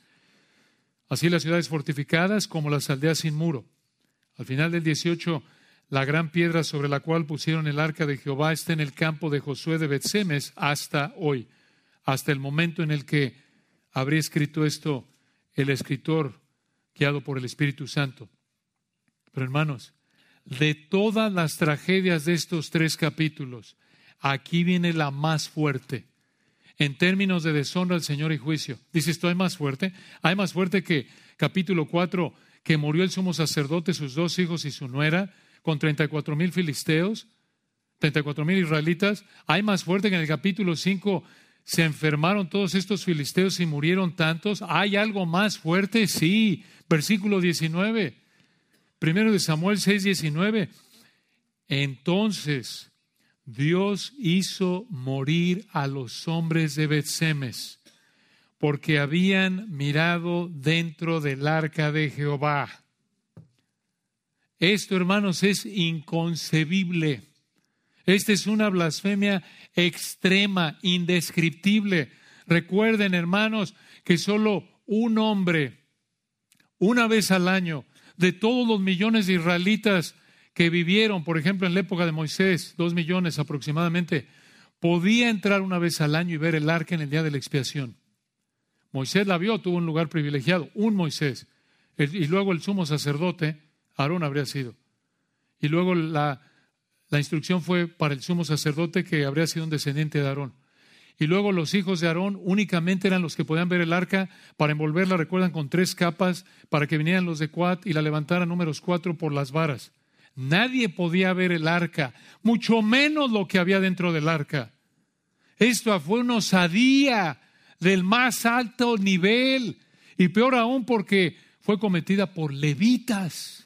Así las ciudades fortificadas como las aldeas sin muro. Al final del 18, la gran piedra sobre la cual pusieron el arca de Jehová está en el campo de Josué de Betsemes hasta hoy, hasta el momento en el que habría escrito esto el escritor guiado por el Espíritu Santo. Pero hermanos, de todas las tragedias de estos tres capítulos, aquí viene la más fuerte en términos de deshonra al Señor y juicio. Dice esto, hay más fuerte. Hay más fuerte que capítulo 4, que murió el sumo sacerdote, sus dos hijos y su nuera, con 34 mil filisteos, 34 mil israelitas. Hay más fuerte que en el capítulo 5 se enfermaron todos estos filisteos y murieron tantos. ¿Hay algo más fuerte? Sí. Versículo 19. Primero de Samuel 6, 19. Entonces Dios hizo morir a los hombres de Betsemes porque habían mirado dentro del arca de Jehová. Esto, hermanos, es inconcebible. Esta es una blasfemia extrema, indescriptible. Recuerden, hermanos, que solo un hombre, una vez al año, de todos los millones de israelitas que vivieron, por ejemplo, en la época de Moisés, dos millones aproximadamente, podía entrar una vez al año y ver el arca en el día de la expiación. Moisés la vio, tuvo un lugar privilegiado, un Moisés. Y luego el sumo sacerdote, Aarón habría sido. Y luego la, la instrucción fue para el sumo sacerdote que habría sido un descendiente de Aarón. Y luego los hijos de Aarón únicamente eran los que podían ver el arca para envolverla, recuerdan, con tres capas, para que vinieran los de Cuat y la levantaran números cuatro por las varas. Nadie podía ver el arca, mucho menos lo que había dentro del arca. Esto fue una osadía del más alto nivel y peor aún porque fue cometida por levitas,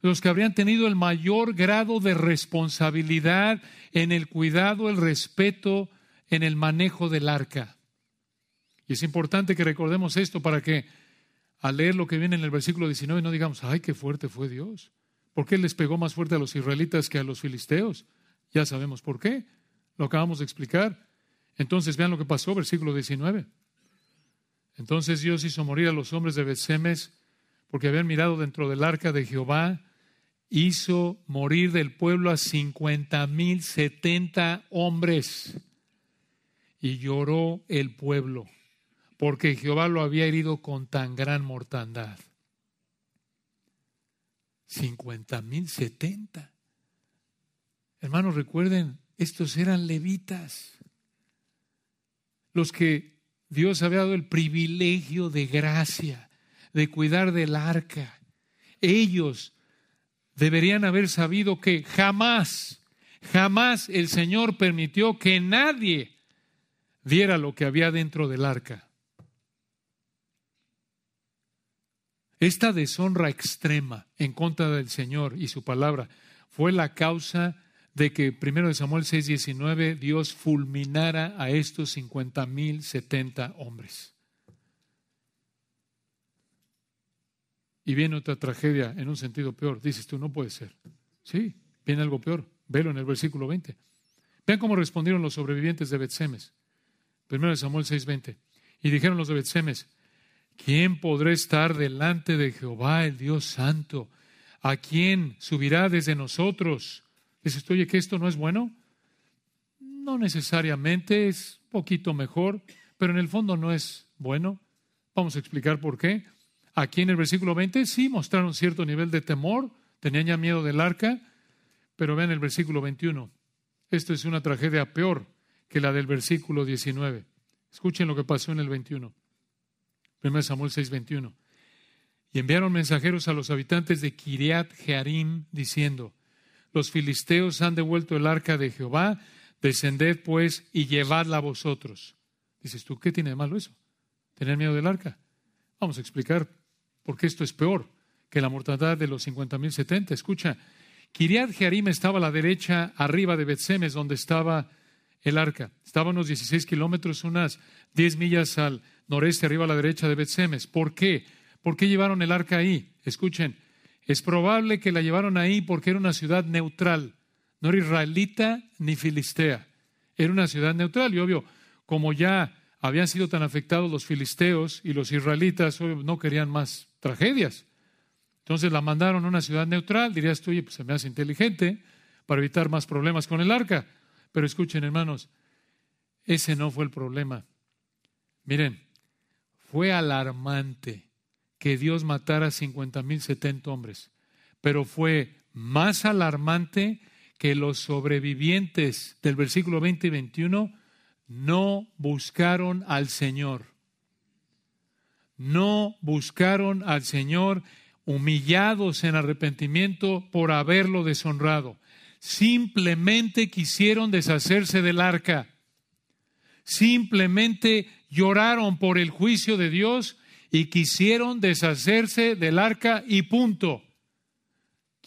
los que habrían tenido el mayor grado de responsabilidad en el cuidado, el respeto, en el manejo del arca. Y es importante que recordemos esto para que al leer lo que viene en el versículo 19 no digamos, ay, qué fuerte fue Dios. ¿Por qué les pegó más fuerte a los israelitas que a los filisteos? Ya sabemos por qué. Lo acabamos de explicar. Entonces vean lo que pasó, versículo 19. Entonces Dios hizo morir a los hombres de Betsemes porque habían mirado dentro del arca de Jehová. Hizo morir del pueblo a cincuenta mil setenta hombres. Y lloró el pueblo porque Jehová lo había herido con tan gran mortandad. 50 mil 70. Hermanos, recuerden, estos eran levitas, los que Dios había dado el privilegio de gracia, de cuidar del arca. Ellos deberían haber sabido que jamás, jamás el Señor permitió que nadie viera lo que había dentro del arca. Esta deshonra extrema en contra del Señor y su palabra fue la causa de que, primero de Samuel 6:19, Dios fulminara a estos cincuenta mil setenta hombres. Y viene otra tragedia en un sentido peor. Dices tú, no puede ser. Sí, viene algo peor. Velo en el versículo 20. Vean cómo respondieron los sobrevivientes de Betsemes. Primero de Samuel 6:20. Y dijeron los de Betsemes, ¿Quién podrá estar delante de Jehová, el Dios Santo? ¿A quién subirá desde nosotros? Dices, oye, que esto no es bueno. No necesariamente, es poquito mejor, pero en el fondo no es bueno. Vamos a explicar por qué. Aquí en el versículo 20 sí mostraron cierto nivel de temor, tenían ya miedo del arca, pero vean el versículo 21. Esto es una tragedia peor que la del versículo 19. Escuchen lo que pasó en el 21. 1 Samuel 6, 21. Y enviaron mensajeros a los habitantes de Kiriat Jearim diciendo, los filisteos han devuelto el arca de Jehová, descended pues y llevadla a vosotros. Dices tú, ¿qué tiene de malo eso? ¿Tener miedo del arca? Vamos a explicar por qué esto es peor que la mortandad de los 50.070. Escucha, Kiriat Jearim estaba a la derecha, arriba de Betsemes, donde estaba el arca. Estaba unos 16 kilómetros, unas 10 millas al noreste, arriba a la derecha de Betsemes. ¿Por qué? ¿Por qué llevaron el arca ahí? Escuchen, es probable que la llevaron ahí porque era una ciudad neutral. No era israelita ni filistea. Era una ciudad neutral y obvio, como ya habían sido tan afectados los filisteos y los israelitas, obvio, no querían más tragedias. Entonces la mandaron a una ciudad neutral. Dirías tú, oye, pues se me hace inteligente para evitar más problemas con el arca. Pero escuchen, hermanos, ese no fue el problema. Miren, fue alarmante que Dios matara a 50 mil 70 hombres, pero fue más alarmante que los sobrevivientes del versículo 20 y 21 no buscaron al Señor. No buscaron al Señor humillados en arrepentimiento por haberlo deshonrado. Simplemente quisieron deshacerse del arca. Simplemente lloraron por el juicio de Dios y quisieron deshacerse del arca y punto.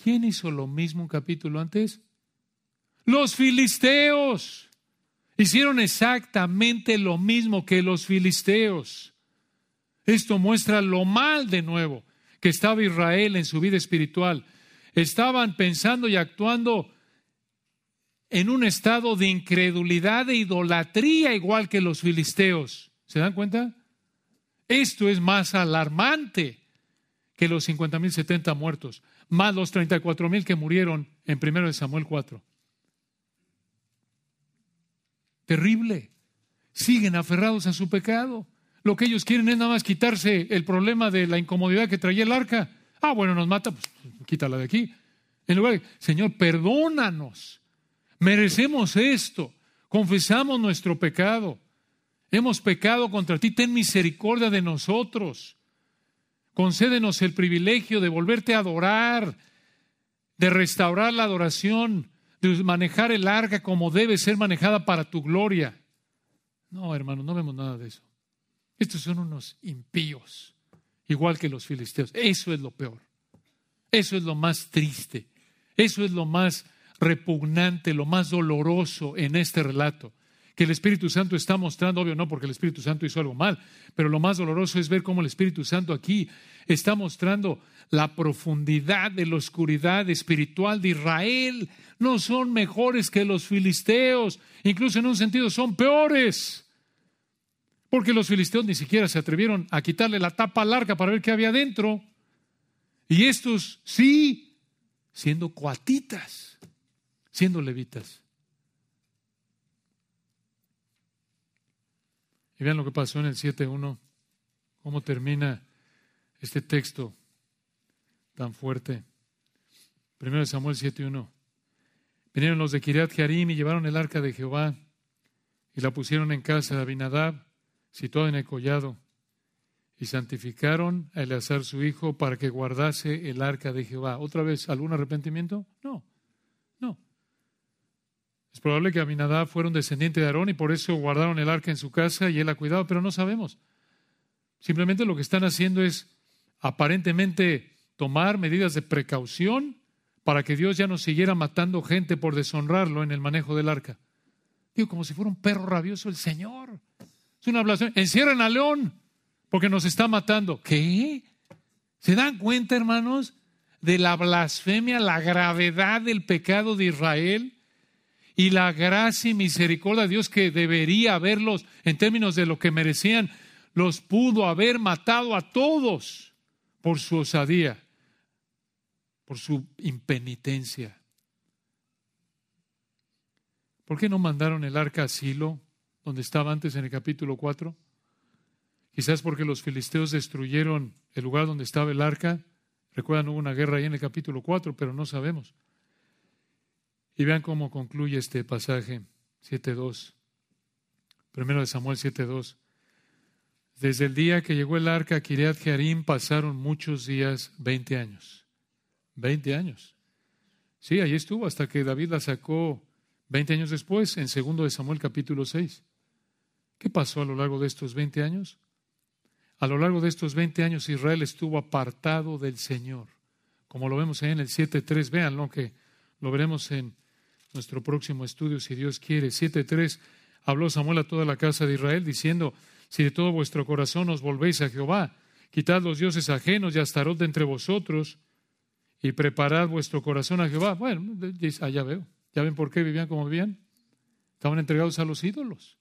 ¿Quién hizo lo mismo un capítulo antes? Los filisteos. Hicieron exactamente lo mismo que los filisteos. Esto muestra lo mal de nuevo que estaba Israel en su vida espiritual. Estaban pensando y actuando en un estado de incredulidad e idolatría igual que los filisteos. ¿Se dan cuenta? Esto es más alarmante que los 50.000, 70 muertos, más los 34.000 que murieron en 1 Samuel 4. Terrible. Siguen aferrados a su pecado. Lo que ellos quieren es nada más quitarse el problema de la incomodidad que traía el arca. Ah, bueno, nos mata, pues quítala de aquí. En lugar de, Señor, perdónanos. Merecemos esto. Confesamos nuestro pecado. Hemos pecado contra ti, ten misericordia de nosotros. Concédenos el privilegio de volverte a adorar, de restaurar la adoración, de manejar el arca como debe ser manejada para tu gloria. No, hermano, no vemos nada de eso. Estos son unos impíos, igual que los filisteos. Eso es lo peor. Eso es lo más triste. Eso es lo más repugnante, lo más doloroso en este relato que el Espíritu Santo está mostrando, obvio no porque el Espíritu Santo hizo algo mal, pero lo más doloroso es ver cómo el Espíritu Santo aquí está mostrando la profundidad de la oscuridad espiritual de Israel. No son mejores que los filisteos, incluso en un sentido son peores. Porque los filisteos ni siquiera se atrevieron a quitarle la tapa larga para ver qué había dentro. Y estos sí, siendo coatitas, siendo levitas. Y vean lo que pasó en el 7.1, cómo termina este texto tan fuerte. Primero Samuel 7.1. Vinieron los de Kiriat Jearim y llevaron el arca de Jehová y la pusieron en casa de Abinadab, situada en el collado, y santificaron a Eleazar su hijo para que guardase el arca de Jehová. ¿Otra vez algún arrepentimiento? No, no. Es probable que Aminadab fuera un descendiente de Aarón y por eso guardaron el arca en su casa y él la cuidado, pero no sabemos. Simplemente lo que están haciendo es aparentemente tomar medidas de precaución para que Dios ya no siguiera matando gente por deshonrarlo en el manejo del arca. Digo, como si fuera un perro rabioso el Señor. Es una blasfemia. Encierran al león porque nos está matando. ¿Qué? ¿Se dan cuenta, hermanos, de la blasfemia, la gravedad del pecado de Israel? y la gracia y misericordia de Dios que debería haberlos en términos de lo que merecían, los pudo haber matado a todos por su osadía, por su impenitencia. ¿Por qué no mandaron el arca a donde estaba antes en el capítulo 4? Quizás porque los filisteos destruyeron el lugar donde estaba el arca. Recuerdan, hubo una guerra ahí en el capítulo 4, pero no sabemos. Y vean cómo concluye este pasaje 7.2. Primero de Samuel 7.2. Desde el día que llegó el arca a Kiriat Jearim pasaron muchos días, 20 años. 20 años. Sí, ahí estuvo hasta que David la sacó 20 años después, en segundo de Samuel capítulo 6. ¿Qué pasó a lo largo de estos 20 años? A lo largo de estos 20 años Israel estuvo apartado del Señor. Como lo vemos ahí en el 7.3, véanlo que lo veremos en nuestro próximo estudio, si Dios quiere. 7.3, habló Samuel a toda la casa de Israel diciendo, si de todo vuestro corazón os volvéis a Jehová, quitad los dioses ajenos y astarot de entre vosotros y preparad vuestro corazón a Jehová. Bueno, allá veo. ¿Ya ven por qué vivían como vivían? Estaban entregados a los ídolos.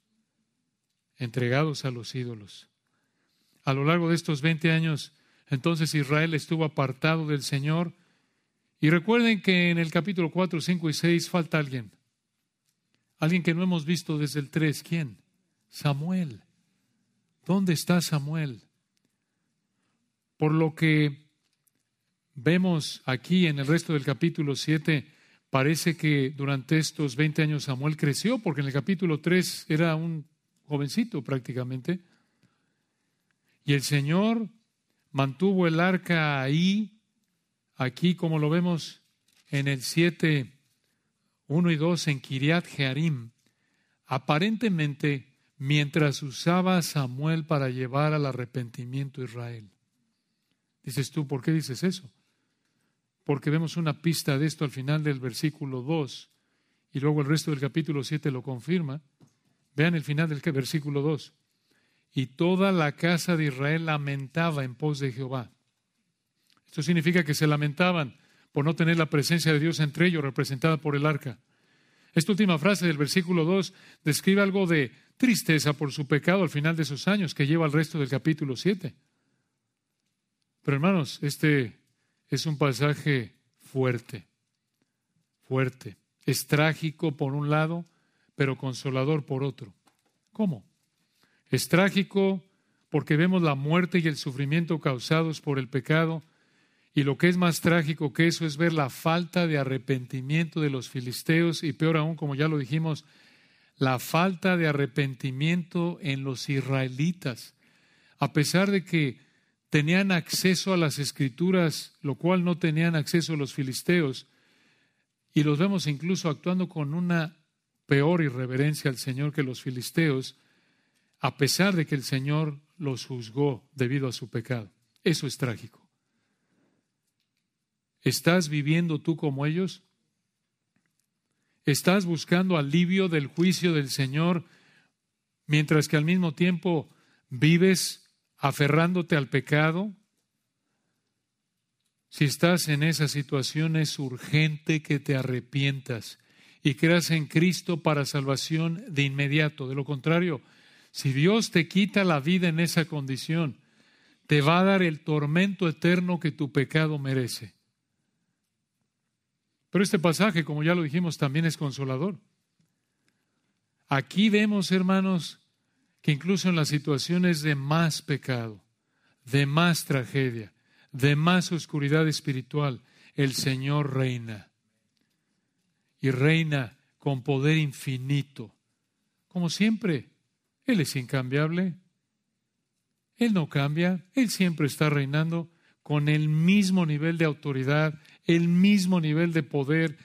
Entregados a los ídolos. A lo largo de estos 20 años, entonces Israel estuvo apartado del Señor y recuerden que en el capítulo 4, 5 y 6 falta alguien. Alguien que no hemos visto desde el 3. ¿Quién? Samuel. ¿Dónde está Samuel? Por lo que vemos aquí en el resto del capítulo 7, parece que durante estos 20 años Samuel creció, porque en el capítulo 3 era un jovencito prácticamente. Y el Señor mantuvo el arca ahí Aquí, como lo vemos en el 7, 1 y 2, en Kiriat Jearim, aparentemente mientras usaba Samuel para llevar al arrepentimiento a Israel. Dices tú, ¿por qué dices eso? Porque vemos una pista de esto al final del versículo 2 y luego el resto del capítulo 7 lo confirma. Vean el final del versículo 2. Y toda la casa de Israel lamentaba en pos de Jehová. Esto significa que se lamentaban por no tener la presencia de Dios entre ellos, representada por el arca. Esta última frase del versículo 2 describe algo de tristeza por su pecado al final de esos años que lleva al resto del capítulo 7. Pero hermanos, este es un pasaje fuerte, fuerte. Es trágico por un lado, pero consolador por otro. ¿Cómo? Es trágico porque vemos la muerte y el sufrimiento causados por el pecado y lo que es más trágico que eso es ver la falta de arrepentimiento de los filisteos y peor aún, como ya lo dijimos, la falta de arrepentimiento en los israelitas. A pesar de que tenían acceso a las escrituras, lo cual no tenían acceso los filisteos, y los vemos incluso actuando con una peor irreverencia al Señor que los filisteos, a pesar de que el Señor los juzgó debido a su pecado. Eso es trágico. ¿Estás viviendo tú como ellos? ¿Estás buscando alivio del juicio del Señor mientras que al mismo tiempo vives aferrándote al pecado? Si estás en esa situación es urgente que te arrepientas y creas en Cristo para salvación de inmediato. De lo contrario, si Dios te quita la vida en esa condición, te va a dar el tormento eterno que tu pecado merece. Pero este pasaje, como ya lo dijimos, también es consolador. Aquí vemos, hermanos, que incluso en las situaciones de más pecado, de más tragedia, de más oscuridad espiritual, el Señor reina. Y reina con poder infinito. Como siempre, Él es incambiable. Él no cambia, Él siempre está reinando con el mismo nivel de autoridad el mismo nivel de poder,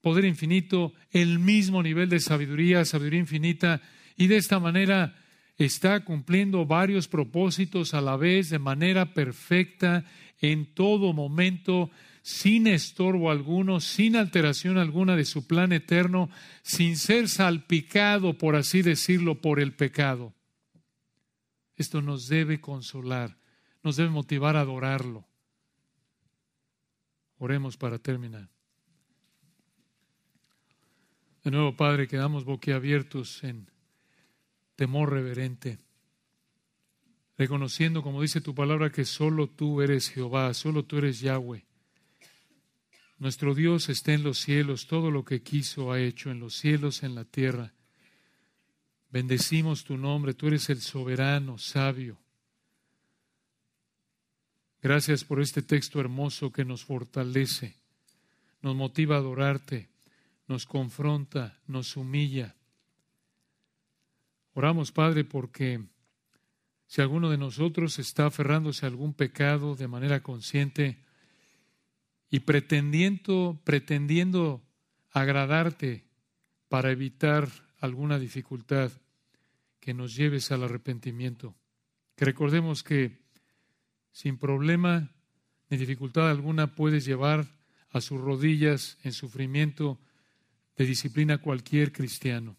poder infinito, el mismo nivel de sabiduría, sabiduría infinita, y de esta manera está cumpliendo varios propósitos a la vez de manera perfecta en todo momento, sin estorbo alguno, sin alteración alguna de su plan eterno, sin ser salpicado, por así decirlo, por el pecado. Esto nos debe consolar, nos debe motivar a adorarlo. Oremos para terminar. De nuevo, Padre, quedamos boquiabiertos en temor reverente, reconociendo, como dice tu palabra, que solo tú eres Jehová, solo tú eres Yahweh. Nuestro Dios está en los cielos, todo lo que quiso ha hecho en los cielos, en la tierra. Bendecimos tu nombre, tú eres el soberano, sabio. Gracias por este texto hermoso que nos fortalece, nos motiva a adorarte, nos confronta, nos humilla. Oramos, Padre, porque si alguno de nosotros está aferrándose a algún pecado de manera consciente y pretendiendo, pretendiendo agradarte para evitar alguna dificultad, que nos lleves al arrepentimiento. Que recordemos que sin problema ni dificultad alguna puedes llevar a sus rodillas en sufrimiento de disciplina cualquier cristiano.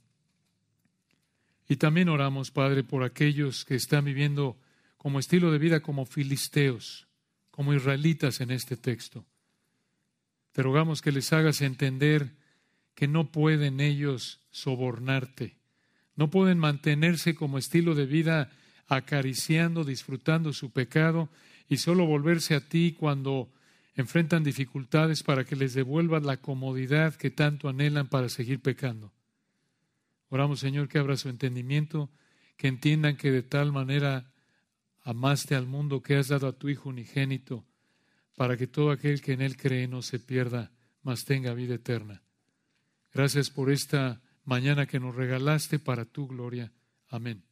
Y también oramos, Padre, por aquellos que están viviendo como estilo de vida como filisteos, como israelitas en este texto. Te rogamos que les hagas entender que no pueden ellos sobornarte, no pueden mantenerse como estilo de vida acariciando, disfrutando su pecado y solo volverse a ti cuando enfrentan dificultades para que les devuelvas la comodidad que tanto anhelan para seguir pecando. Oramos, Señor, que abra su entendimiento, que entiendan que de tal manera amaste al mundo que has dado a tu Hijo unigénito, para que todo aquel que en Él cree no se pierda, mas tenga vida eterna. Gracias por esta mañana que nos regalaste para tu gloria. Amén.